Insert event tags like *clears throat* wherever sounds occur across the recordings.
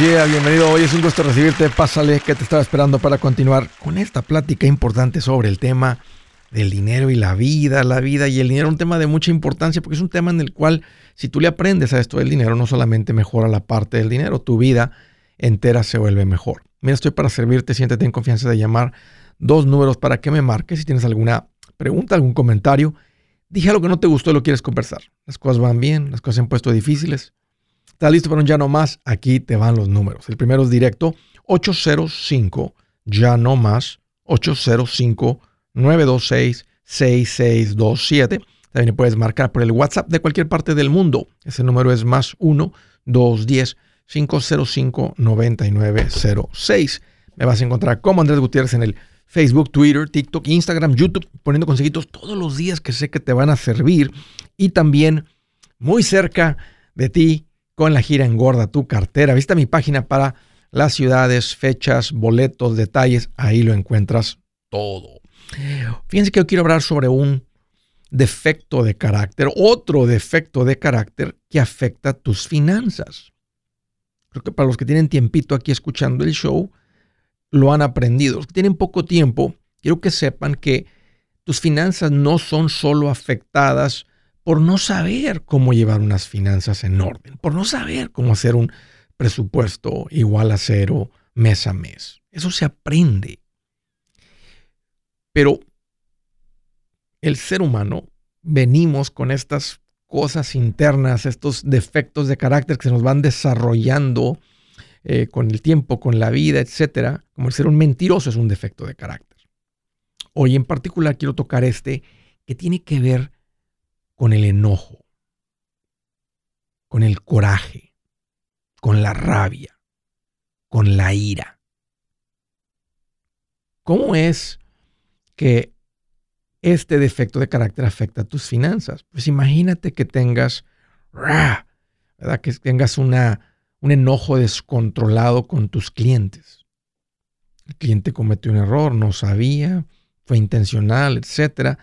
yeah, bienvenido. Hoy es un gusto recibirte. Pásale que te estaba esperando para continuar con esta plática importante sobre el tema del dinero y la vida, la vida y el dinero, un tema de mucha importancia porque es un tema en el cual si tú le aprendes a esto del dinero, no solamente mejora la parte del dinero, tu vida entera se vuelve mejor. Mira, estoy para servirte, siéntete en confianza de llamar dos números para que me marques si tienes alguna pregunta, algún comentario. Dije algo que no te gustó y lo quieres conversar. Las cosas van bien, las cosas se han puesto difíciles. ¿Estás listo para un ya no más? Aquí te van los números. El primero es directo 805 ya no más 805 926 6627. También puedes marcar por el WhatsApp de cualquier parte del mundo. Ese número es más 1 210 505 9906. Me vas a encontrar como Andrés Gutiérrez en el Facebook, Twitter, TikTok, Instagram, YouTube, poniendo consejitos todos los días que sé que te van a servir. Y también muy cerca de ti con la gira Engorda tu cartera. Vista mi página para las ciudades, fechas, boletos, detalles. Ahí lo encuentras todo. Fíjense que yo quiero hablar sobre un defecto de carácter, otro defecto de carácter que afecta tus finanzas. Creo que para los que tienen tiempito aquí escuchando el show, lo han aprendido. Los que tienen poco tiempo, quiero que sepan que tus finanzas no son solo afectadas por no saber cómo llevar unas finanzas en orden, por no saber cómo hacer un presupuesto igual a cero mes a mes. Eso se aprende. Pero el ser humano venimos con estas cosas internas, estos defectos de carácter que se nos van desarrollando eh, con el tiempo, con la vida, etcétera. Como el ser un mentiroso es un defecto de carácter. Hoy en particular quiero tocar este que tiene que ver con el enojo, con el coraje, con la rabia, con la ira. ¿Cómo es que este defecto de carácter afecta tus finanzas? Pues imagínate que tengas, ¿verdad? Que tengas una, un enojo descontrolado con tus clientes. El cliente cometió un error, no sabía, fue intencional, etcétera,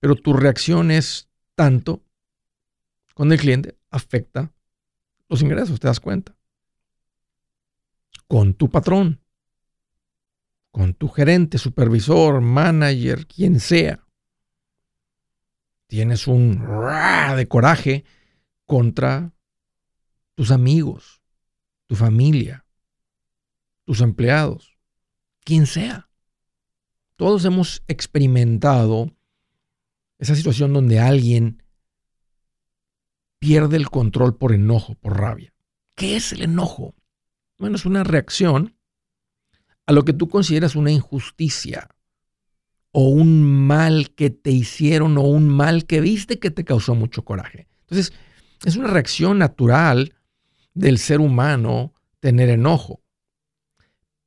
pero tu reacción es tanto con el cliente afecta los ingresos, te das cuenta. Con tu patrón, con tu gerente, supervisor, manager, quien sea. Tienes un de coraje contra tus amigos, tu familia, tus empleados, quien sea. Todos hemos experimentado esa situación donde alguien pierde el control por enojo, por rabia. ¿Qué es el enojo? Bueno, es una reacción a lo que tú consideras una injusticia o un mal que te hicieron o un mal que viste que te causó mucho coraje. Entonces, es una reacción natural del ser humano tener enojo.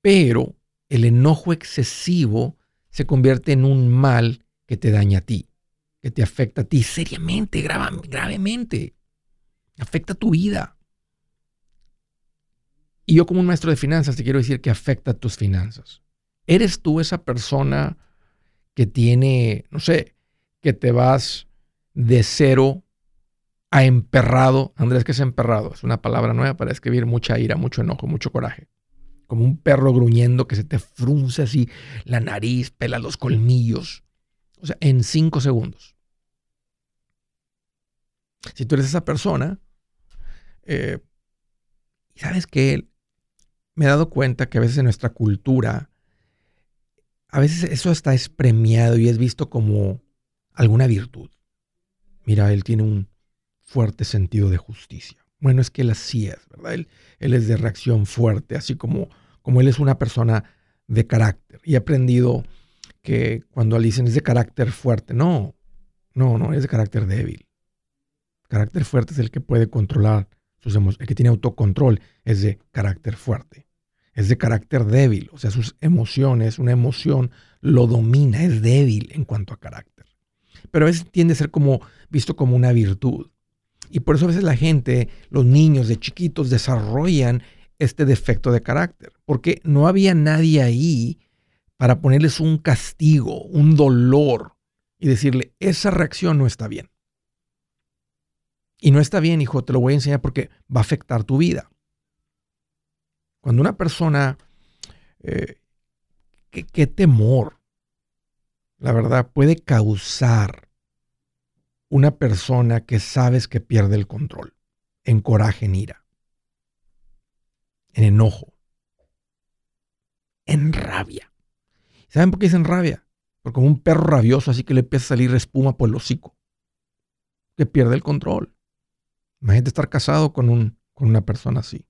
Pero el enojo excesivo se convierte en un mal que te daña a ti que te afecta a ti seriamente, gravemente. Afecta tu vida. Y yo como un maestro de finanzas te quiero decir que afecta tus finanzas. ¿Eres tú esa persona que tiene, no sé, que te vas de cero a emperrado? Andrés, ¿qué es emperrado? Es una palabra nueva para escribir mucha ira, mucho enojo, mucho coraje. Como un perro gruñendo que se te frunce así la nariz, pela los colmillos. O sea, en cinco segundos. Si tú eres esa persona, eh, sabes que me he dado cuenta que a veces en nuestra cultura, a veces eso está es premiado y es visto como alguna virtud. Mira, él tiene un fuerte sentido de justicia. Bueno, es que él así es, ¿verdad? Él, él es de reacción fuerte, así como, como él es una persona de carácter. Y he aprendido que cuando dicen es de carácter fuerte, no, no, no, es de carácter débil. Carácter fuerte es el que puede controlar sus emociones, el que tiene autocontrol es de carácter fuerte. Es de carácter débil, o sea, sus emociones, una emoción lo domina, es débil en cuanto a carácter. Pero a veces tiende a ser como visto como una virtud. Y por eso a veces la gente, los niños de chiquitos desarrollan este defecto de carácter, porque no había nadie ahí para ponerles un castigo, un dolor y decirle, esa reacción no está bien. Y no está bien, hijo, te lo voy a enseñar porque va a afectar tu vida. Cuando una persona, eh, ¿qué, temor, la verdad, puede causar una persona que sabes que pierde el control, en coraje, en ira, en enojo, en rabia. ¿Saben por qué dicen rabia? Porque como un perro rabioso, así que le empieza a salir espuma por el hocico, que pierde el control. Imagínate estar casado con, un, con una persona así.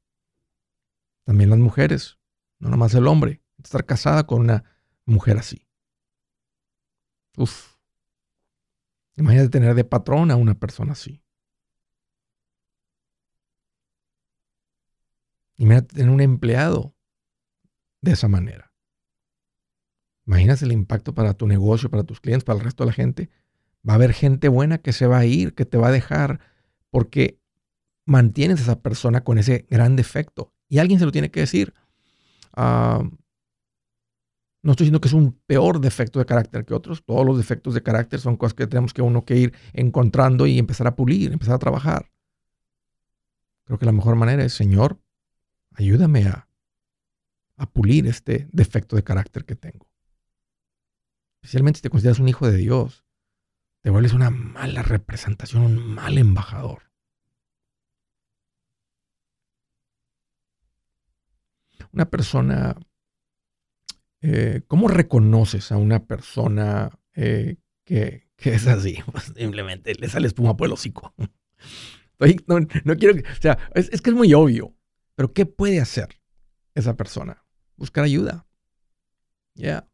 También las mujeres, no nomás el hombre, estar casada con una mujer así. Uf. Imagínate tener de patrón a una persona así. Imagínate tener un empleado de esa manera. Imagínate el impacto para tu negocio, para tus clientes, para el resto de la gente. Va a haber gente buena que se va a ir, que te va a dejar, porque mantienes a esa persona con ese gran defecto. Y alguien se lo tiene que decir. Ah, no estoy diciendo que es un peor defecto de carácter que otros. Todos los defectos de carácter son cosas que tenemos que uno que ir encontrando y empezar a pulir, empezar a trabajar. Creo que la mejor manera es, Señor, ayúdame a, a pulir este defecto de carácter que tengo. Especialmente si te consideras un hijo de Dios, te vuelves una mala representación, un mal embajador. una persona, eh, ¿cómo reconoces a una persona eh, que, es así? *laughs* Pues, simplemente le sale espuma por el hocico. no, quiero, o sea, es, que es muy obvio, pero ¿qué puede hacer esa persona? Buscar ayuda. Ya.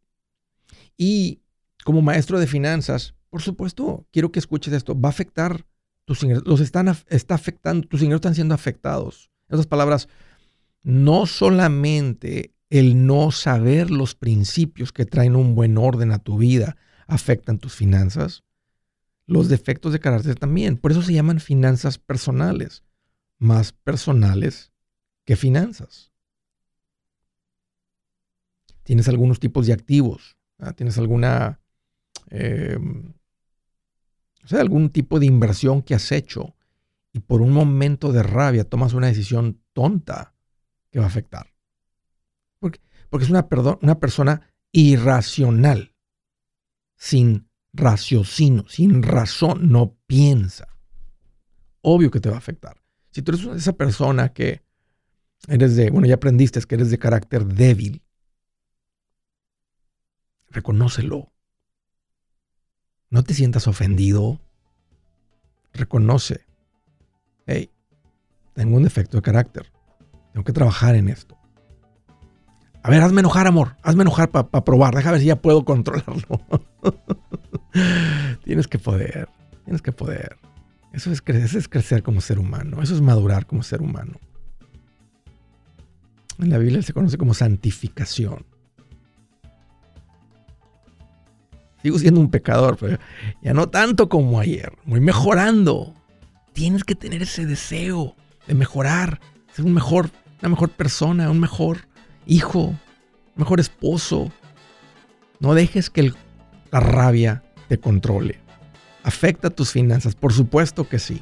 Y como maestro de finanzas, por supuesto, quiero que escuches esto. Va a afectar tus ingresos. Los están, está afectando, tus ingresos están siendo afectados. Esas palabras no solamente el no saber los principios que traen un buen orden a tu vida afectan tus finanzas, los defectos de carácter también. Por eso se llaman finanzas personales, más personales que finanzas. Tienes algunos tipos de activos, tienes alguna, eh, o sea, algún tipo de inversión que has hecho y por un momento de rabia tomas una decisión tonta que va a afectar. Porque, es una, perdón, una persona irracional, sin raciocinio, sin razón, no piensa. Obvio que te va a afectar. Si tú eres esa persona que eres de, bueno, ya aprendiste que eres de carácter débil, reconócelo. No te sientas ofendido. Reconoce. Hey, tengo un defecto de carácter. Tengo que trabajar en esto. A ver, hazme enojar, amor. Hazme enojar para probar. Déjame ver si ya puedo controlarlo. *laughs* tienes que poder. Tienes que poder. Eso es, eso es crecer como ser humano. Eso es madurar como ser humano. En la Biblia se conoce como santificación. Sigo siendo un pecador, pero ya no tanto como ayer. Voy mejorando. Tienes que tener ese deseo de mejorar, ser un mejor una mejor persona, un mejor hijo, un mejor esposo. No dejes que la rabia te controle. ¿Afecta tus finanzas? Por supuesto que sí.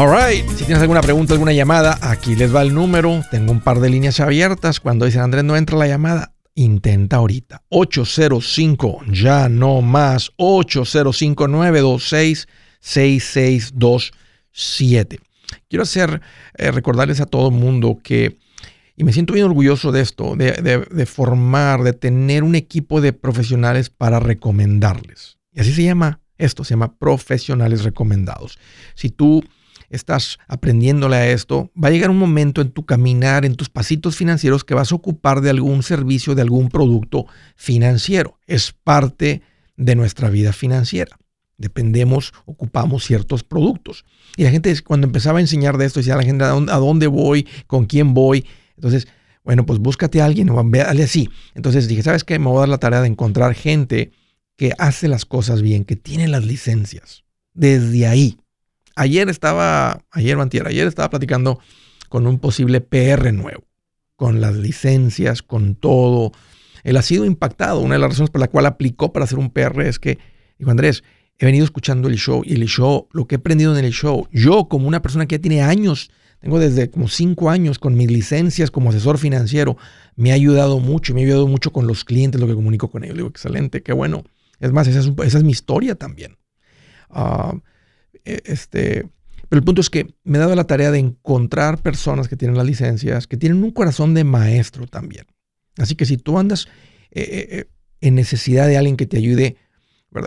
Alright, si tienes alguna pregunta, alguna llamada, aquí les va el número. Tengo un par de líneas abiertas. Cuando dicen Andrés no entra la llamada, intenta ahorita. 805, ya no más. 805-926-6627. Quiero hacer, eh, recordarles a todo el mundo que, y me siento bien orgulloso de esto, de, de formar, de tener un equipo de profesionales para recomendarles. Y así se llama esto, se llama profesionales recomendados. Si tú estás aprendiéndole a esto, va a llegar un momento en tu caminar, en tus pasitos financieros, que vas a ocupar de algún servicio, de algún producto financiero. Es parte de nuestra vida financiera. Dependemos, ocupamos ciertos productos. Y la gente cuando empezaba a enseñar de esto, decía a la gente, ¿a dónde, voy? ¿Con quién voy? Entonces, bueno, pues búscate a alguien o dale así. Entonces dije, ¿sabes qué? Me voy a dar la tarea de encontrar gente que hace las cosas bien, que tiene las licencias. Desde ahí, Ayer estaba, ayer o ayer estaba platicando con un posible PR nuevo, con las licencias, con todo. Él ha sido impactado. Una de las razones por la cual aplicó para hacer un PR es que, dijo Andrés, he venido escuchando el show y el show, lo que he aprendido en el show, yo como una persona que ya tiene años, tengo desde como cinco años con mis licencias como asesor financiero, me ha ayudado mucho, me ha ayudado mucho con los clientes, lo que comunico con ellos. Digo, excelente, qué bueno. Es más, esa es, mi historia también. Eh, este, pero el punto es que me he dado la tarea de encontrar personas que tienen las licencias, que tienen un corazón de maestro también. Así que si tú andas eh, eh, en necesidad de alguien que te ayude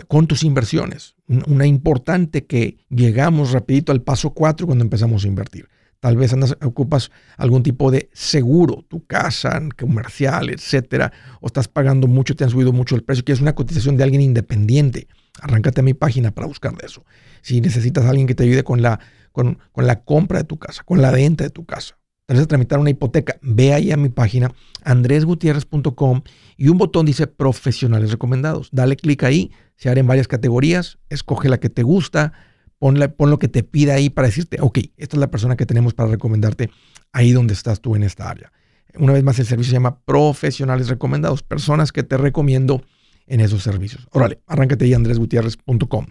con tus inversiones, una importante que llegamos rapidito al paso 4 cuando empezamos a invertir. Tal vez andas, ocupas algún tipo de seguro, tu casa, comercial, etcétera, o estás pagando mucho, te han subido mucho el precio, quieres una cotización de alguien independiente. Arráncate a mi página para buscar de eso. Si necesitas a alguien que te ayude con la, con, la compra de tu casa, con la venta de tu casa, vez tramitar una hipoteca, ve ahí a mi página andresgutierrez.com y un botón dice profesionales recomendados. Dale clic ahí, se abren varias categorías, escoge la que te gusta, pon, pon lo que te pida ahí para decirte, ok, esta es la persona que tenemos para recomendarte ahí donde estás tú en esta área. Una vez más, el servicio se llama profesionales recomendados, personas que te recomiendo en esos servicios. Órale, arráncate ahí andresgutierrez.com.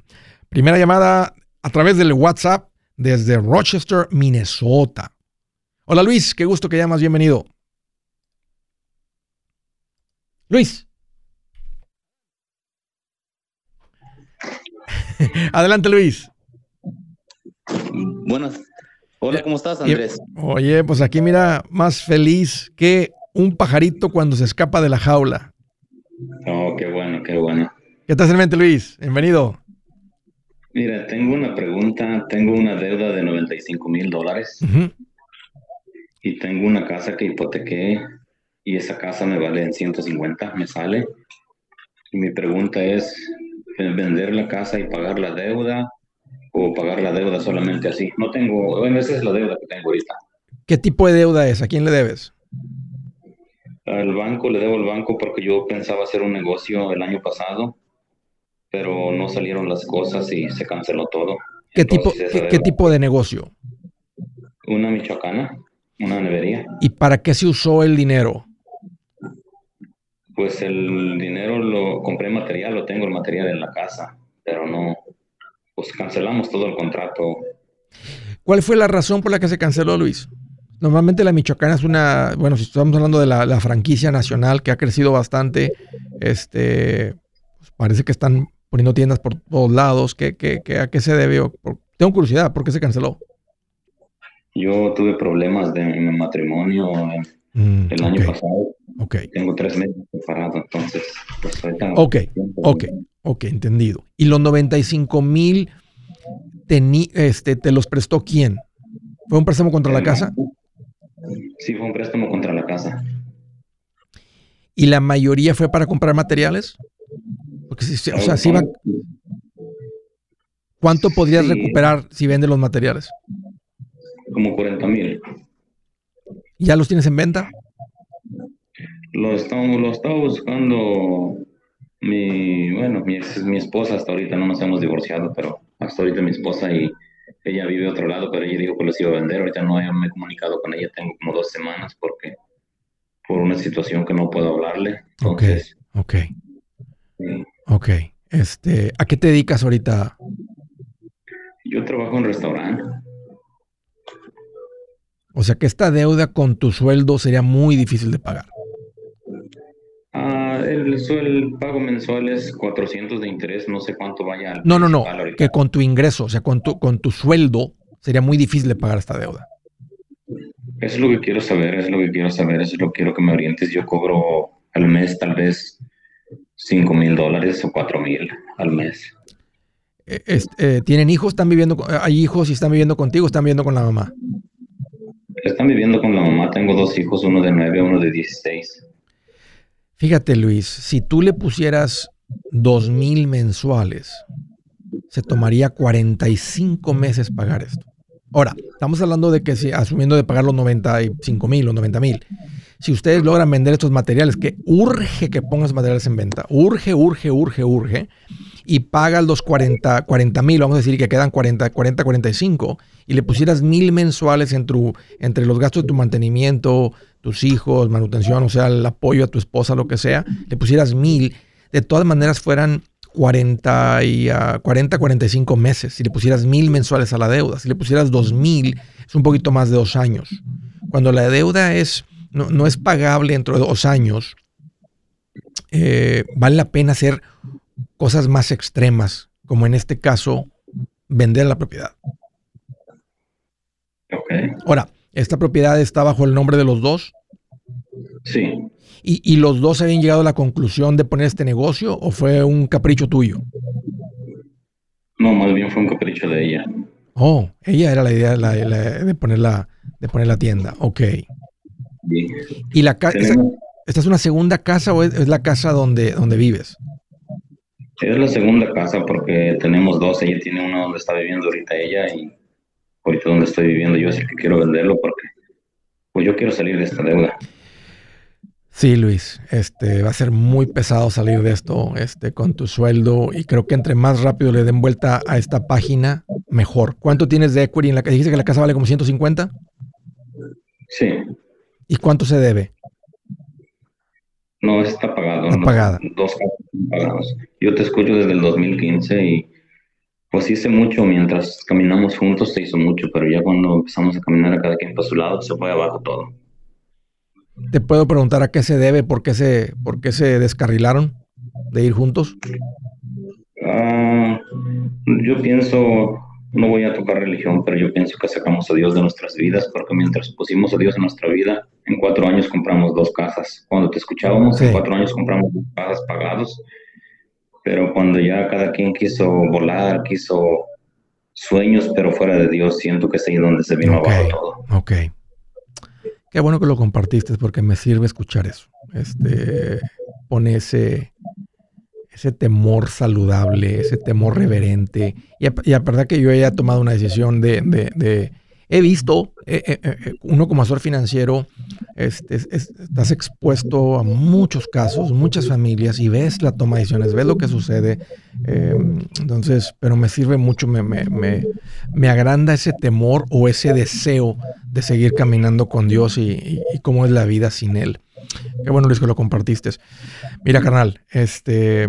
Primera llamada a través del WhatsApp desde Rochester, Minnesota. Hola Luis, qué gusto que llamas, bienvenido. Luis. *laughs* Adelante Luis. Buenas. Hola, ¿cómo estás Andrés? Oye, pues aquí mira, más feliz que un pajarito cuando se escapa de la jaula. Oh, qué bueno, qué bueno. ¿Qué tal, mente, Luis? Bienvenido. Mira, tengo una pregunta. Tengo una deuda de 95 mil dólares y tengo una casa que hipotequé y esa casa me vale en 150, me sale. Y mi pregunta es, ¿vender la casa y pagar la deuda o pagar la deuda solamente así? No tengo, bueno, esa es la deuda que tengo ahorita. ¿Qué tipo de deuda es? ¿A quién le debes? Al banco, le debo al banco porque yo pensaba hacer un negocio el año pasado, pero no salieron las cosas y se canceló todo. ¿Qué, tipo, ¿qué, tipo de negocio? Una michoacana, una nevería. ¿Y para qué se usó el dinero? Pues el dinero lo compré material, lo tengo el material en la casa, pero no, pues cancelamos todo el contrato. ¿Cuál fue la razón por la que se canceló, Luis? Normalmente la Michoacana es una, bueno, si estamos hablando de la, franquicia nacional que ha crecido bastante, este, pues parece que están poniendo tiendas por todos lados. ¿Qué, qué, a qué se debe? tengo curiosidad, ¿por qué se canceló? Yo tuve problemas de mi matrimonio mm, el año pasado. Okay. Tengo tres meses separados, entonces. Pues, ok, ok, ok, entendido. ¿Y los 95 mil este, te los prestó quién? ¿Fue un préstamo contra la casa? Sí, fue un préstamo contra la casa. ¿Y la mayoría fue para comprar materiales? Porque si, o sea, si va... ¿Cuánto podrías recuperar si vendes los materiales? Como 40 mil. ¿Ya los tienes en venta? Lo estamos, lo estaba buscando mi, bueno, mi, mi esposa hasta ahorita, no nos hemos divorciado, pero hasta ahorita mi esposa y ella vive otro lado, pero ella dijo que los iba a vender. Ahorita no me he comunicado con ella, tengo como dos semanas porque por una situación que no puedo hablarle. ok, ok. Ok. Este, ¿A qué te dedicas ahorita? Yo trabajo en restaurante. O sea que esta deuda con tu sueldo sería muy difícil de pagar. Ah, el, el, pago mensual es 400 de interés, no sé cuánto vaya. no, no, no, que con tu ingreso, o sea, con tu, con tu sueldo, sería muy difícil de pagar esta deuda. Eso es lo que quiero saber, es lo que quiero saber, eso es lo que quiero que me orientes. Yo cobro al mes tal vez 5 mil dólares o 4 mil al mes. Eh, eh, ¿Tienen hijos? ¿Están viviendo? ¿Hay hijos y están viviendo contigo? ¿Están viviendo con la mamá? Están viviendo con la mamá. Tengo dos hijos, uno de 9, uno de 16. Fíjate, Luis, si tú le pusieras 2 mil mensuales, se tomaría 45 meses pagar esto. Ahora, estamos hablando de que si asumiendo de pagar los 95 mil o 90 mil, si ustedes logran vender estos materiales, que urge que pongas materiales en venta, urge, urge, urge, urge, y pagas los 40 mil, vamos a decir que quedan 40, 40, 45, y le pusieras mil mensuales entre los gastos de tu mantenimiento, tus hijos, manutención, o sea, el apoyo a tu esposa, lo que sea, le pusieras mil, de todas maneras fueran 40, y, 40, 45 meses. Si le pusieras mil mensuales a la deuda, si le pusieras dos mil, es un poquito más de dos años. Cuando la deuda es, no, es pagable dentro de dos años, eh, vale la pena hacer cosas más extremas, como en este caso, vender la propiedad. Ahora, ¿esta propiedad está bajo el nombre de los dos? Sí. ¿Y, los dos habían llegado a la conclusión de poner este negocio o fue un capricho tuyo? No, más bien fue un capricho de ella. Oh, ella era la idea de, poner la, de poner la tienda. Ok. ¿Y la casa, esta es una segunda casa o es, la casa donde, donde vives? Es la segunda casa porque tenemos dos. Ella tiene una donde está viviendo ahorita ella y ahorita donde estoy viviendo yo el que quiero venderlo porque pues yo quiero salir de esta deuda. Sí, Luis, este va a ser muy pesado salir de esto, este, con tu sueldo y creo que entre más rápido le den vuelta a esta página, mejor. ¿Cuánto tienes de equity en la casa? Dijiste que la casa vale como 150. Sí. ¿Y cuánto se debe? No, está pagado. Está pagada. Dos pagados. Yo te escucho desde el 2015 y pues hice mucho mientras caminamos juntos, se hizo mucho, pero ya cuando empezamos a caminar a cada quien por su lado, se fue abajo todo. ¿Te puedo preguntar a qué se debe? ¿Por qué se, por qué se descarrilaron de ir juntos? Ah, yo pienso, no voy a tocar religión, pero yo pienso que sacamos a Dios de nuestras vidas, porque mientras pusimos a Dios en nuestra vida, en cuatro años compramos dos casas. Cuando te escuchábamos, en cuatro años compramos dos casas pagados, pero cuando ya cada quien quiso volar, quiso sueños, pero fuera de Dios, siento que es ahí donde se vino abajo todo. Ok. Qué bueno que lo compartiste porque me sirve escuchar eso. Este pone ese, ese temor saludable, ese temor reverente. Y a, y verdad que yo haya tomado una decisión de, de he visto, eh, eh, eh, uno como asesor financiero, este, estás expuesto a muchos casos, muchas familias y ves la toma de decisiones, ves lo que sucede. entonces, pero me sirve mucho, me, me, me, agranda ese temor o ese deseo de seguir caminando con Dios y, cómo es la vida sin Él. Qué bueno, Luis, que lo compartiste. Mira, carnal, este,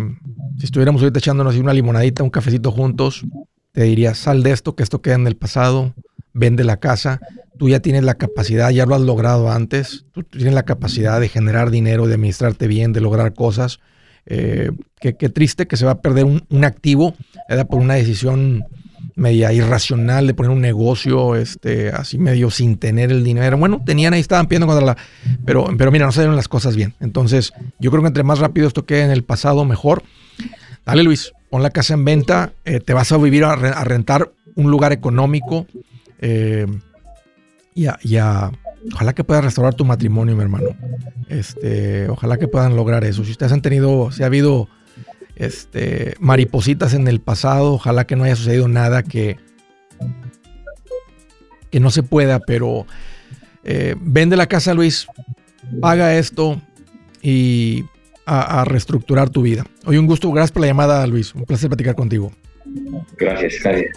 si estuviéramos ahorita echándonos una limonadita, un cafecito juntos, te diría, sal de esto, que esto queda en el pasado, vende la casa, tú ya tienes la capacidad, ya lo has logrado antes, tú tienes la capacidad de generar dinero, de administrarte bien, de lograr cosas. eh, qué, triste que se va a perder un, activo por una decisión media irracional de poner un negocio este, así medio sin tener el dinero. Bueno, tenían ahí, estaban pidiendo contra la... Pero, pero mira, no se dieron las cosas bien. Entonces, yo creo que entre más rápido esto quede en el pasado, mejor. Dale, Luis, pon la casa en venta, eh, te vas a vivir a, rentar un lugar económico eh, y, a, ojalá que puedas restaurar tu matrimonio, mi hermano. Este, ojalá que puedan lograr eso. Si ustedes han tenido, si ha habido este, maripositas en el pasado. Ojalá que no haya sucedido nada que, que no se pueda, pero eh, vende la casa, Luis, paga esto y a, a, reestructurar tu vida. Hoy un gusto, gracias por la llamada, Luis. Un placer platicar contigo. Gracias, gracias.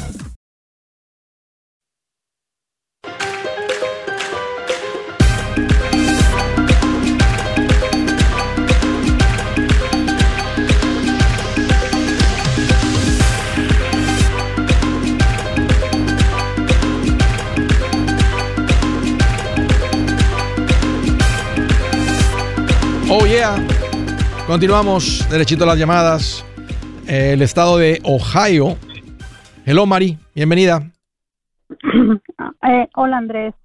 Continuamos derechito a las llamadas. El estado de Ohio. Hello Mari, bienvenida. *clears throat* Eh, hola Andrés.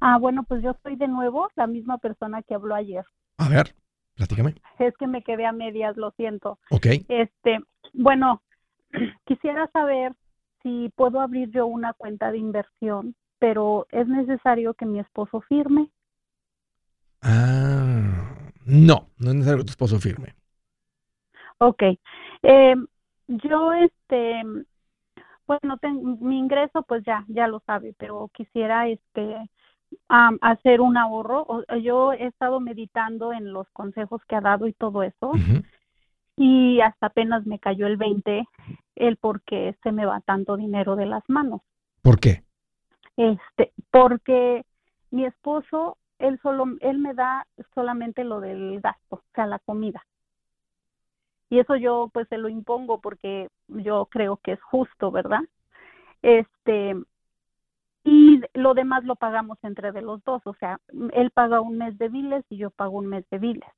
Ah, bueno, pues yo soy de nuevo la misma persona que habló ayer. A ver, platícame. Es que me quedé a medias, lo siento. Ok. Este, bueno, *clears throat* quisiera saber si puedo abrir yo una cuenta de inversión, pero es necesario que mi esposo firme. Ah, no, no es necesario que tu esposo firme. Ok. Eh, yo, este, bueno, mi ingreso, pues ya, ya lo sabe, pero quisiera, este, hacer un ahorro. Yo he estado meditando en los consejos que ha dado y todo eso. Y hasta apenas me cayó el 20 el por qué se me va tanto dinero de las manos. ¿Por qué? Este, porque mi esposo él solo, él me da solamente lo del gasto, o sea, la comida. Y eso yo pues se lo impongo porque yo creo que es justo, ¿verdad? Este, y lo demás lo pagamos entre de los dos, o sea, él paga un mes de biles y yo pago un mes de biles.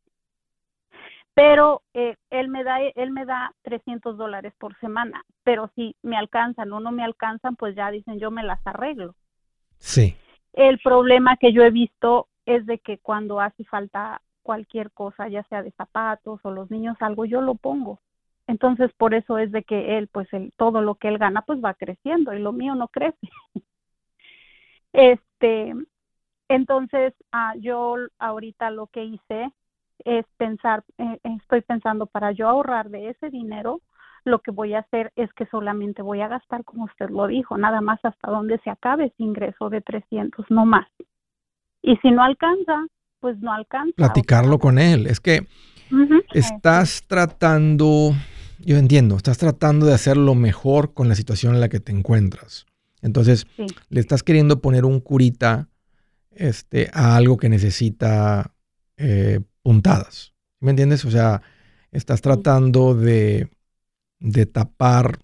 Pero eh, él me da él me da 300 dólares por semana, pero si me alcanzan o no me alcanzan, pues ya dicen yo me las arreglo. Sí. El problema que yo he visto es de que cuando hace falta cualquier cosa, ya sea de zapatos o los niños algo, yo lo pongo. Entonces, por eso es de que él, pues, el, todo lo que él gana, pues va creciendo y lo mío no crece. *laughs* este, entonces, ah, yo ahorita lo que hice es pensar, eh, estoy pensando para yo ahorrar de ese dinero, lo que voy a hacer es que solamente voy a gastar, como usted lo dijo, nada más hasta donde se acabe ese ingreso de 300, no más. Y si no alcanza, pues no alcanza. Platicarlo con él. Es que estás tratando, yo entiendo, estás tratando de hacer lo mejor con la situación en la que te encuentras. Entonces, le estás queriendo poner un curita este, a algo que necesita eh, puntadas. ¿Me entiendes? O sea, estás tratando de, de tapar,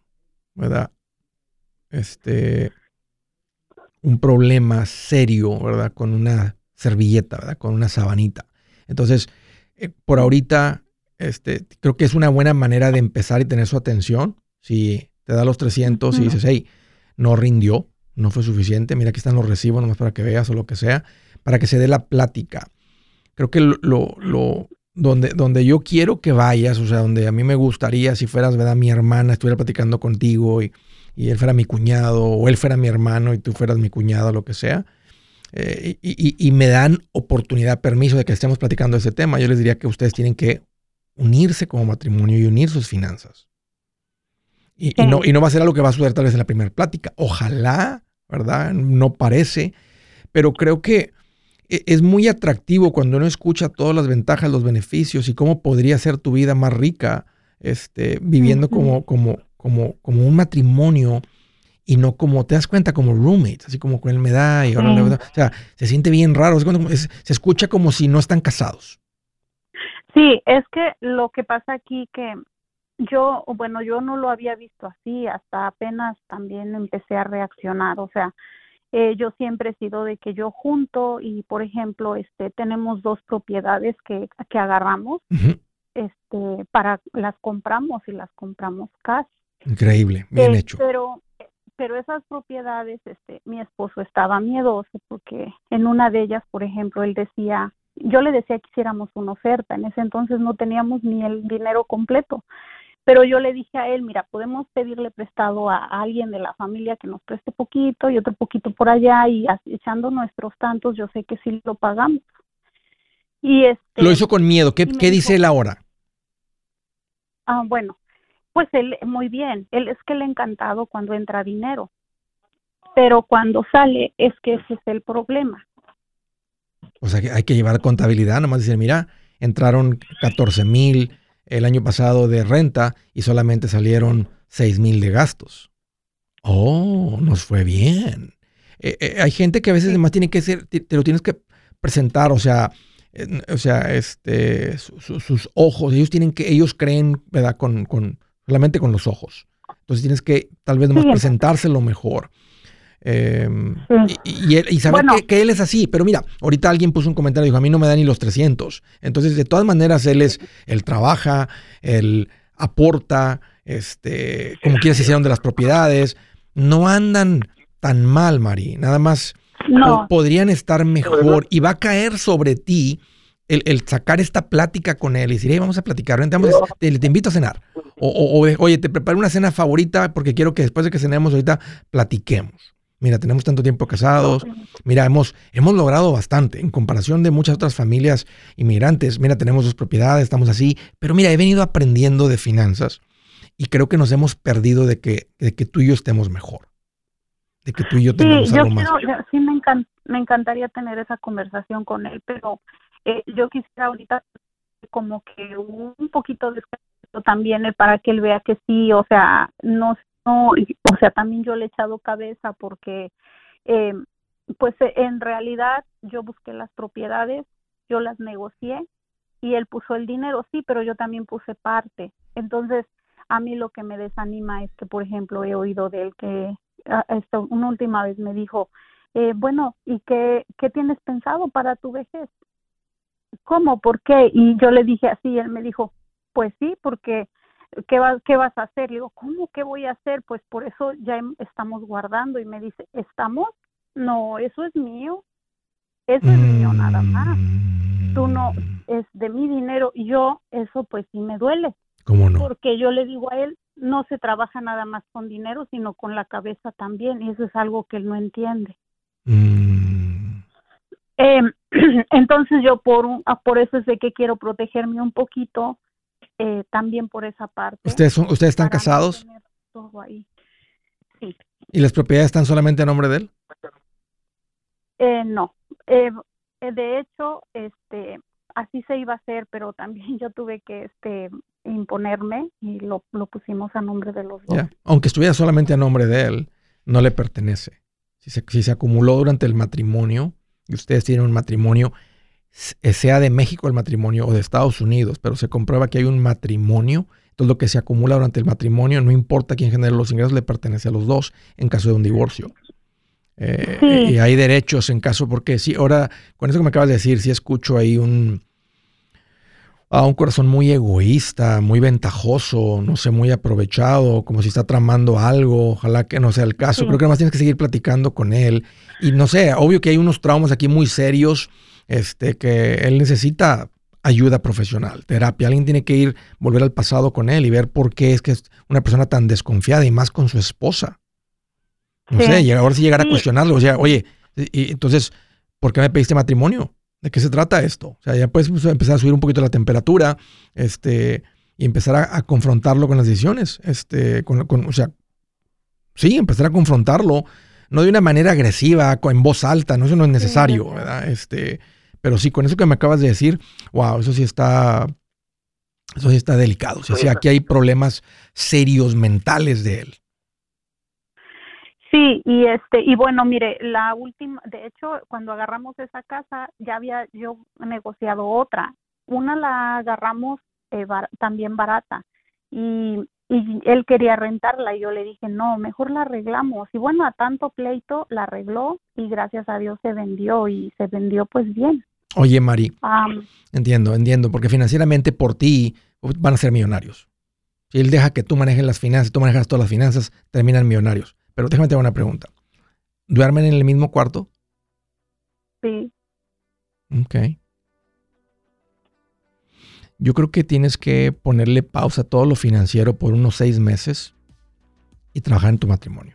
¿verdad? Este, un problema serio, ¿verdad? Con una servilleta, ¿verdad? Con una sabanita. Entonces, eh, por ahorita, este, creo que es una buena manera de empezar y tener su atención. Si te da los 300 y dices, hey, no rindió, no fue suficiente, mira aquí están los recibos, nomás para que veas o lo que sea, para que se dé la plática. Creo que lo, lo, donde, donde yo quiero que vayas, o sea, donde a mí me gustaría si fueras, ¿verdad? Mi hermana estuviera platicando contigo y, y él fuera mi cuñado, o él fuera mi hermano y tú fueras mi cuñado, lo que sea. Eh, y, me dan oportunidad, permiso de que estemos platicando ese tema, yo les diría que ustedes tienen que unirse como matrimonio y unir sus finanzas. Y, no, y no va a ser algo que va a suceder tal vez en la primera plática. Ojalá, ¿verdad? No parece, pero creo que e, es muy atractivo cuando uno escucha todas las ventajas, los beneficios y cómo podría ser tu vida más rica este, viviendo como, como, como, como un matrimonio y no como, te das cuenta, como roommates, así como con él me da y ahora le da. O sea, se siente bien raro, se escucha como si no están casados. Sí, es que lo que pasa aquí que yo, bueno, yo no lo había visto así, hasta apenas también empecé a reaccionar, o sea, eh, yo siempre he sido de que yo junto y, por ejemplo, este, tenemos dos propiedades que, que agarramos, este, para las compramos y las compramos cash. Increíble, bien eh, hecho. Pero, pero esas propiedades, este, mi esposo estaba miedoso porque en una de ellas, por ejemplo, él decía, yo le decía que hiciéramos una oferta, en ese entonces no teníamos ni el dinero completo. Pero yo le dije a él, mira, podemos pedirle prestado a, alguien de la familia que nos preste poquito y otro poquito por allá y echando nuestros tantos, yo sé que sí lo pagamos. Y este, lo hizo con miedo. ¿Qué, dice él ahora? Ah, bueno, pues él muy bien. Él es que le ha encantado cuando entra dinero, pero cuando sale es que ese es el problema. O sea, que hay que llevar contabilidad, nomás decir, mira, entraron 14 mil el año pasado de renta y solamente salieron 6 mil de gastos. Oh, nos fue bien. Eh, eh, hay gente que a veces además tiene que ser, te, lo tienes que presentar, o sea, o sea, este, sus ojos, ellos tienen que, ellos creen, ¿verdad? Con, con, solamente con los ojos. Entonces tienes que tal vez nomás presentárselo mejor. Em, y, y, saber que, él es así, pero mira, ahorita alguien puso un comentario y dijo, a mí no me da ni los 300. Entonces, de todas maneras, él es, él trabaja, él aporta, este, como quieras hicieron de las propiedades, no andan tan mal, Mari, nada más no. podrían estar mejor y va a caer sobre ti el, sacar esta plática con él y decir, vamos a platicar, te, te, invito a cenar. O, o, oye, te preparo una cena favorita porque quiero que después de que cenemos ahorita platiquemos. Mira, tenemos tanto tiempo casados. Mira, hemos, hemos logrado bastante en comparación de muchas otras familias inmigrantes. Mira, tenemos dos propiedades, estamos así. Pero mira, he venido aprendiendo de finanzas y creo que nos hemos perdido de que, de que tú y yo estemos mejor. De que tú y yo tengamos algo más. Sí, me, me encantaría tener esa conversación con él, pero eh, yo quisiera ahorita como que un poquito de también eh, para que él vea que sí, o sea, no no, o sea, también yo le he echado cabeza porque, eh, pues eh, en realidad yo busqué las propiedades, yo las negocié y él puso el dinero, sí, pero yo también puse parte. Entonces, a mí lo que me desanima es que, por ejemplo, he oído de él que ah, esto, una última vez me dijo, eh, bueno, ¿y qué, qué tienes pensado para tu vejez? ¿Cómo? ¿Por qué? Y yo le dije así, él me dijo, pues sí, porque ¿qué, ¿qué vas a hacer? Le digo, ¿cómo qué voy a hacer? Pues por eso ya estamos guardando. Y me dice, ¿estamos? No, eso es mío. Eso es mío nada más. Tú no, mm. es de mi dinero. Y yo, eso pues sí me duele. ¿Cómo no? Porque yo le digo a él, no se trabaja nada más con dinero, sino con la cabeza también. Y eso es algo que él no entiende. Mm. Em, *clears throat* entonces yo por, un, ah, por eso es de que quiero protegerme un poquito eh, también por esa parte. ¿Ustedes, son, ¿ustedes están casados? Sí. ¿Y las propiedades están solamente a nombre de él? Eh, no. Eh, de hecho, este, así se iba a hacer, pero también *laughs* yo tuve que este, imponerme y lo, lo pusimos a nombre de los dos. Aunque estuviera solamente a nombre de él, no le pertenece. Si se, si se acumuló durante el matrimonio y ustedes tienen un matrimonio, eh, sea de México el matrimonio o de Estados Unidos, pero se comprueba que hay un matrimonio, entonces lo que se acumula durante el matrimonio, no importa quién genere los ingresos, le pertenece a los dos en caso de un divorcio. Eh, y hay derechos en caso, porque sí, ahora, con eso que me acabas de decir, sí escucho ahí un, a un corazón muy egoísta, muy ventajoso, no sé, muy aprovechado, como si está tramando algo, ojalá que no sea el caso. Creo que además tienes que seguir platicando con él. Y no sé, obvio que hay unos traumas aquí muy serios este, que él necesita ayuda profesional, terapia. Alguien tiene que ir, volver al pasado con él y ver por qué es que es una persona tan desconfiada y más con su esposa. No sé, ahora sí llegar a cuestionarlo. O sea, oye, y, entonces, ¿por qué me pediste matrimonio? ¿De qué se trata esto? O sea, ya puedes pues, empezar a subir un poquito la temperatura este, y empezar a, confrontarlo con las decisiones. Este, con, con, o sea, sí, empezar a confrontarlo, no de una manera agresiva, en voz alta, no, eso no es necesario, ¿verdad? Este, pero sí, con eso que me acabas de decir, wow, eso sí está, eso sí está delicado. O sea, sí, aquí hay problemas serios mentales de él. Sí, y este, y bueno, mire, la última, de hecho, cuando agarramos esa casa, ya había yo negociado otra. Una la agarramos eh, también barata y, y él quería rentarla y yo le dije, no, mejor la arreglamos. Y bueno, a tanto pleito la arregló y gracias a Dios se vendió y se vendió pues bien. Oye, Mari, entiendo, entiendo, porque financieramente por ti van a ser millonarios. Si él deja que tú manejes las finanzas, tú manejas todas las finanzas, terminan millonarios. Pero déjame tener una pregunta. ¿Duermen en el mismo cuarto? Sí. Ok. Yo creo que tienes que ponerle pausa a todo lo financiero por unos seis meses y trabajar en tu matrimonio.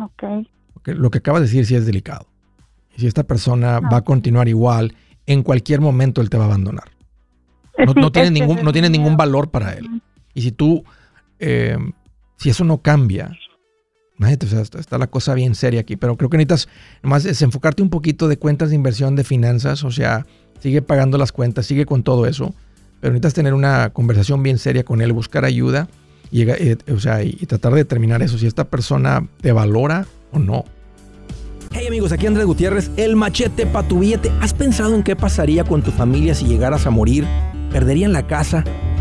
Ok. Porque lo que acabas de decir sí es delicado. Y si esta persona va a continuar igual, en cualquier momento él te va a abandonar. No, tiene, ningún, no tiene ningún valor para él. Y si tú, eh, si eso no cambia, está, la cosa bien seria aquí. Pero creo que necesitas nomás desenfocarte un poquito de cuentas de inversión, de finanzas. O sea, sigue pagando las cuentas, sigue con todo eso. Pero necesitas tener una conversación bien seria con él, buscar ayuda eh, o sea, y tratar de determinar eso, si esta persona te valora o no. Hey amigos, aquí Andrés Gutiérrez, el machete para tu billete. ¿Has pensado en qué pasaría con tu familia si llegaras a morir? ¿Perderían la casa?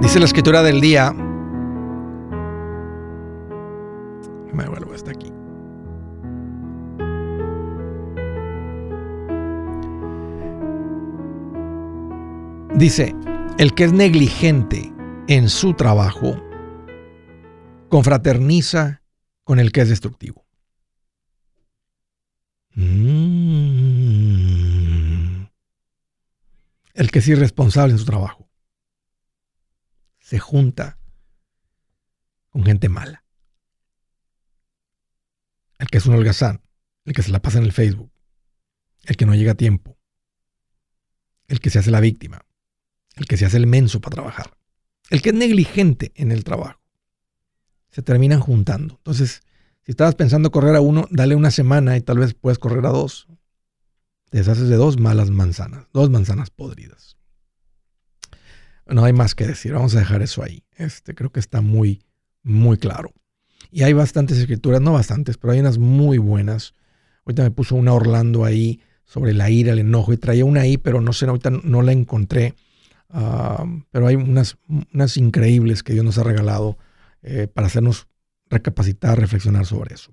Dice la escritura del día Dice, el que es negligente en su trabajo confraterniza con el que es destructivo. Mm. El que es irresponsable en su trabajo se junta con gente mala. El que es un holgazán, el que se la pasa en el Facebook, el que no llega a tiempo, el que se hace la víctima, el que se hace el menso para trabajar, el que es negligente en el trabajo. Se terminan juntando. Entonces, si estabas pensando correr a uno, dale una semana y tal vez puedes correr a dos. Te deshaces de dos malas manzanas, dos manzanas podridas. No hay más que decir, vamos a dejar eso ahí. Este creo que está muy, muy claro. Y hay bastantes escrituras, no bastantes, pero hay unas muy buenas. Ahorita me puso una Orlando ahí sobre la ira, el enojo, y traía una ahí, pero no sé, ahorita no la encontré pero hay unas, unas increíbles que Dios nos ha regalado eh, para hacernos recapacitar, reflexionar sobre eso.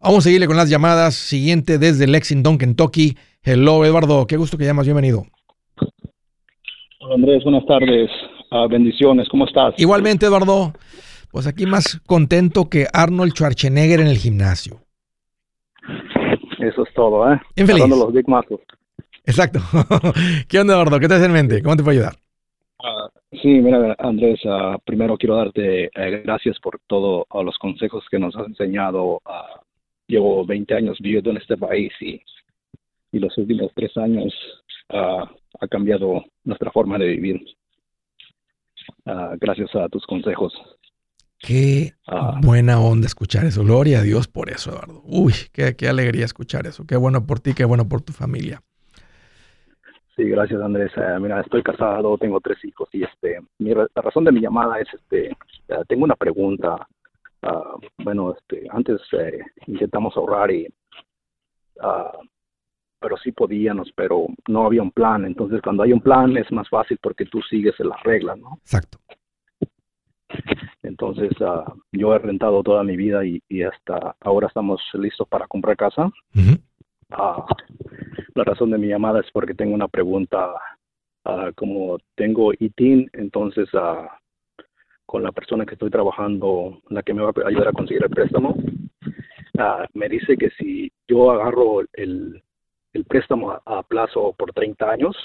Vamos a seguirle con las llamadas. Siguiente desde Lexington, Kentucky. Hello, Eduardo. Qué gusto que llamas. Bienvenido. Hola, Andrés. Buenas tardes. Ah, bendiciones. ¿Cómo estás? Igualmente, Eduardo. Pues aquí más contento que Arnold Schwarzenegger en el gimnasio. Eso es todo, ¿eh? Infeliz. los Big Exacto. *laughs* ¿Qué onda, Eduardo? ¿Qué te hace en mente? ¿Cómo te puedo ayudar? Ah, sí, mira, Andrés, uh, primero quiero darte eh, gracias por todos los consejos que nos has enseñado uh, llevo 20 años viviendo en este país y, y los últimos tres años ha cambiado nuestra forma de vivir. Gracias a tus consejos. Qué buena onda escuchar eso. Gloria a Dios por eso, Eduardo. Uy, qué, qué alegría escuchar eso. Qué bueno por ti, qué bueno por tu familia. Sí, gracias Andrés. Eh, mira, estoy casado, tengo tres hijos y este, la razón de mi llamada es, este, eh, tengo una pregunta. Ah, bueno, este, antes eh, intentamos ahorrar y, uh, pero sí podíamos, pero no había un plan. Entonces, cuando hay un plan es más fácil porque tú sigues las reglas, ¿no? Exacto. Entonces, uh, yo he rentado toda mi vida y, y, hasta ahora estamos listos para comprar casa. La razón de mi llamada es porque tengo una pregunta. Uh, como tengo ITIN, entonces uh, con la persona que estoy trabajando, la que me va a ayudar a conseguir el préstamo, uh, me dice que si yo agarro el, el préstamo a, plazo por 30 años,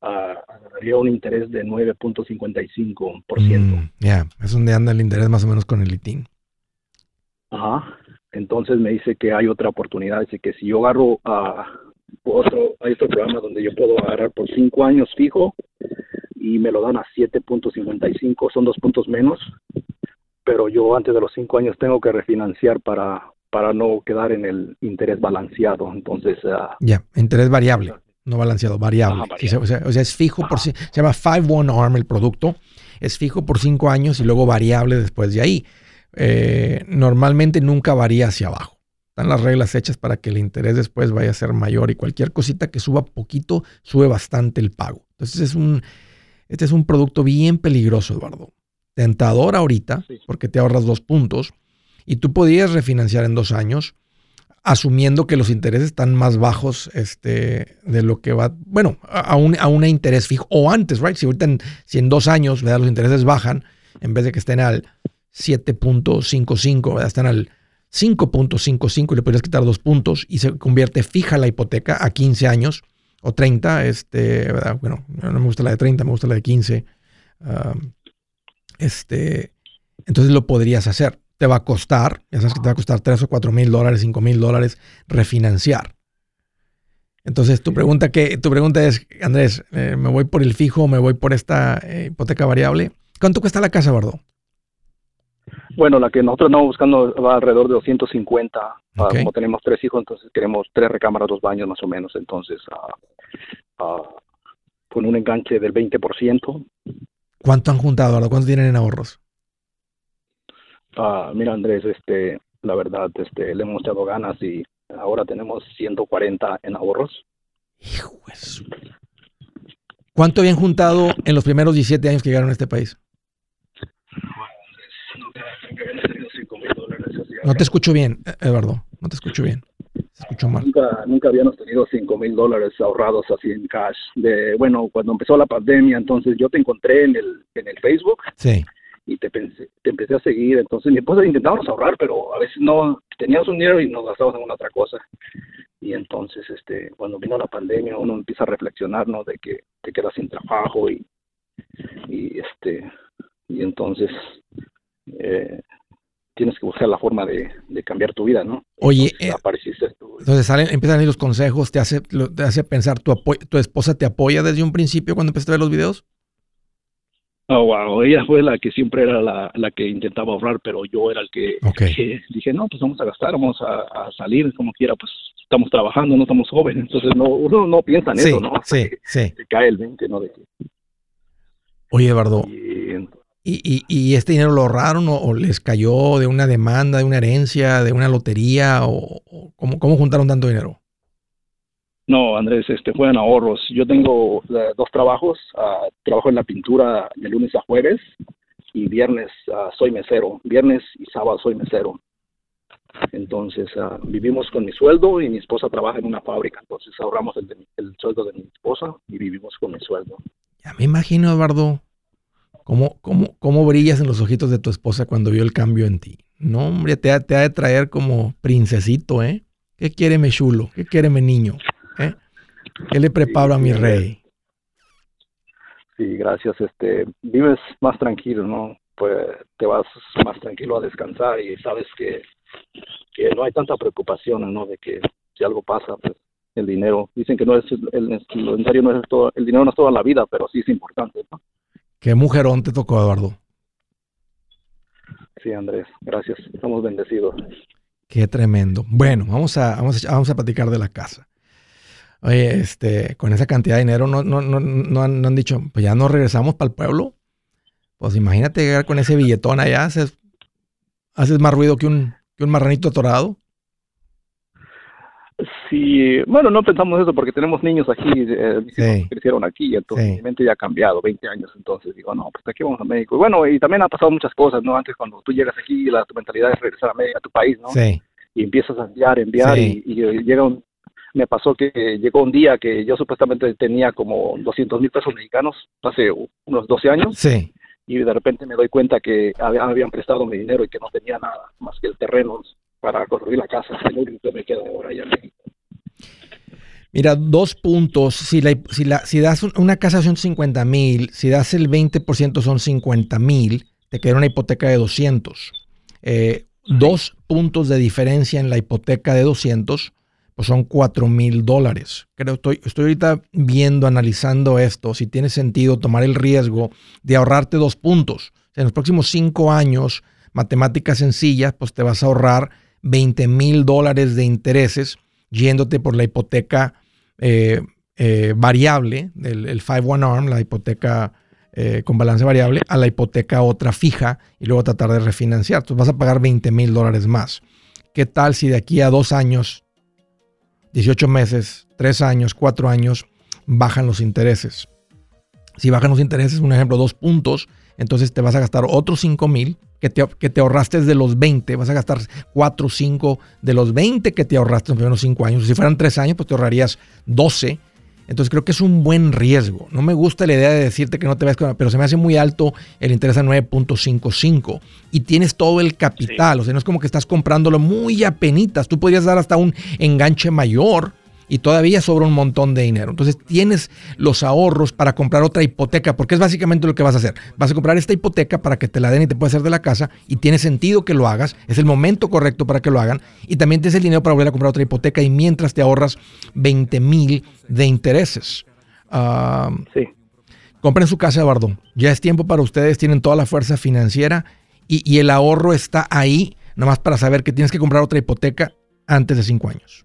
agarraría un interés de 9.55%. Mm, ya, es donde anda el interés más o menos con el ITIN. Ajá. Entonces me dice que hay otra oportunidad, dice que si yo agarro a otro, hay otro programa donde yo puedo agarrar por cinco años fijo y me lo dan a 7.55, son dos puntos menos, pero yo antes de los cinco años tengo que refinanciar para, para no quedar en el interés balanceado. Entonces, ah, ya, interés variable, no balanceado, variable. o, sea, es fijo por, se llama 5-1 ARM el producto, es fijo por cinco años y luego variable después de ahí. Eh, normalmente nunca varía hacia abajo. Están las reglas hechas para que el interés después vaya a ser mayor y cualquier cosita que suba poquito sube bastante el pago. Entonces es un, este es un producto bien peligroso, Eduardo. Tentador ahorita porque te ahorras dos puntos y tú podías refinanciar en dos años asumiendo que los intereses están más bajos este, de lo que va, bueno, a un, a un interés fijo o antes, right? Si ahorita en, si en dos años los intereses bajan, en vez de que estén al 7.55, están al 5.55 y le podrías quitar dos puntos y se convierte fija la hipoteca a 15 años o 30, este, bueno, no me gusta la de 30, me gusta la de 15. este, entonces lo podrías hacer. Te va a costar, ya sabes que te va a costar 3 o 4 mil dólares, 5 mil dólares refinanciar. Entonces tu pregunta, que, tu pregunta es, Andrés, eh, ¿me voy por el fijo o me voy por esta eh, hipoteca variable? ¿Cuánto cuesta la casa, Bardo? Bueno, la que nosotros estamos buscando va alrededor de 250. Ah, como tenemos tres hijos, entonces queremos tres recámaras, dos baños más o menos. Entonces, uh, uh, con un enganche del 20%. ¿Cuánto han juntado ahora? ¿Cuánto tienen en ahorros? mira, Andrés, este, la verdad, este, le hemos echado ganas y ahora tenemos 140 en ahorros. Hijo ¿Cuánto habían juntado en los primeros 17 años que llegaron a este país? No te escucho bien, Eduardo. No te escucho bien. Se escuchó mal. Nunca, nunca habíamos tenido 5 mil dólares ahorrados así en cash. De, bueno, cuando empezó la pandemia, entonces yo te encontré en el, en el Facebook. Sí. Y te, pensé, te empecé a seguir. Entonces mi esposa intentábamos ahorrar, pero a veces no teníamos un dinero y nos gastábamos en una otra cosa. Y entonces, este, cuando vino la pandemia, uno empieza a reflexionar, ¿no? De que te quedas sin trabajo y, y este, y entonces eh, tienes que buscar la forma de, cambiar tu vida, ¿no? Oye, entonces, eh, entonces salen, empiezan a ir los consejos, te hace, te hace pensar, ¿tu, ¿tu esposa te apoya desde un principio cuando empezaste a ver los videos? Oh, wow, ella fue la que siempre era la, la que intentaba ahorrar, pero yo era el que, *laughs* dije, no, pues vamos a gastar, vamos a, salir como quiera, pues estamos trabajando, no estamos jóvenes, entonces no, uno no piensa en eso, ¿no? sí, *laughs* sí. Se cae el 20, ¿no? De Oye, Eduardo, ¿Y, y, este dinero lo ahorraron o, les cayó de una demanda, de una herencia, de una lotería? o, ¿cómo, ¿Cómo juntaron tanto dinero? No, Andrés, este fueron ahorros. Yo tengo eh, dos trabajos. Ah, trabajo en la pintura de lunes a jueves y viernes ah, soy mesero. Viernes y sábado soy mesero. Entonces ah, vivimos con mi sueldo y mi esposa trabaja en una fábrica. Entonces ahorramos el, el sueldo de mi esposa y vivimos con mi sueldo. Ya me imagino, Eduardo, ¿Cómo, cómo, cómo brillas en los ojitos de tu esposa cuando vio el cambio en ti? No, hombre, te ha, te ha de traer como princesito, ¿eh? ¿Qué quiere mi chulo? ¿Qué quiere mi niño? ¿Eh? ¿Qué le preparo a mi rey? Sí, gracias. Este, vives más tranquilo, ¿no? Pues te vas más tranquilo a descansar y sabes que que no hay tanta preocupación, ¿no? De que si algo pasa, pues el dinero, dicen que no es el, el, no es todo, el dinero no es toda la vida, pero sí es importante, ¿no? ¿Qué mujerón te tocó, Eduardo? Sí, Andrés, gracias. Estamos bendecidos. Qué tremendo. Bueno, vamos a, vamos a, vamos a platicar de la casa. Oye, este, con esa cantidad de dinero no, no, no, no, han, no han dicho, pues ya no regresamos para el pueblo. Pues imagínate llegar con ese billetón allá, haces, haces más ruido que un, que un marranito atorado. Sí, bueno, no pensamos eso porque tenemos niños aquí, eh, crecieron aquí, entonces mi mente ya ha cambiado, 20 años, entonces digo, no, pues aquí vamos a México. Y bueno, y también han pasado muchas cosas, ¿no? Antes cuando tú llegas aquí, la, tu mentalidad es regresar a, México, a tu país, ¿no? Sí. Y empiezas a enviar, enviar, y, y, llega un, me pasó que llegó un día que yo supuestamente tenía como 200 mil pesos mexicanos hace unos 12 años. Sí. Y de repente me doy cuenta que habían prestado mi dinero y que no tenía nada más que el terreno para construir la casa. me queda ahora México. Mira, dos puntos. Si, la, si, la, si das una casa son 50 mil, si das el 20% son 50 mil, te queda una hipoteca de 200. Eh, dos puntos de diferencia en la hipoteca de 200 pues son 4 mil dólares. Creo, estoy, estoy ahorita viendo, analizando esto, si tiene sentido tomar el riesgo de ahorrarte dos puntos. En los próximos cinco años, matemáticas sencillas, pues te vas a ahorrar 20 mil dólares de intereses yéndote por la hipoteca eh, eh, variable, del el 5-1 ARM, la hipoteca eh, con balance variable, a la hipoteca otra fija y luego tratar de refinanciar. Entonces vas a pagar 20 mil dólares más. ¿Qué tal si de aquí a dos años 18 meses, 3 años, 4 años, bajan los intereses. Si bajan los intereses, un ejemplo, dos puntos, entonces te vas a gastar otros 5 mil que te, que te ahorraste de los 20, vas a gastar 4 o 5 de los 20 que te ahorraste en los primeros 5 años. Si fueran 3 años, pues te ahorrarías 12 entonces creo que es un buen riesgo. No me gusta la idea de decirte que no te ves con, pero se me hace muy alto el interés a 9.55 y tienes todo el capital. O sea, no es como que estás comprándolo muy a penitas. Tú podrías dar hasta un enganche mayor y todavía sobra un montón de dinero. Entonces tienes los ahorros para comprar otra hipoteca, porque es básicamente lo que vas a hacer. Vas a comprar esta hipoteca para que te la den y te puedas hacer de la casa y tiene sentido que lo hagas, es el momento correcto para que lo hagan y también tienes el dinero para volver a comprar otra hipoteca y mientras te ahorras 20 mil de intereses. Uh, sí. Compren su casa, Eduardo. Ya es tiempo para ustedes, tienen toda la fuerza financiera y, y el ahorro está ahí, nomás para saber que tienes que comprar otra hipoteca antes de cinco años.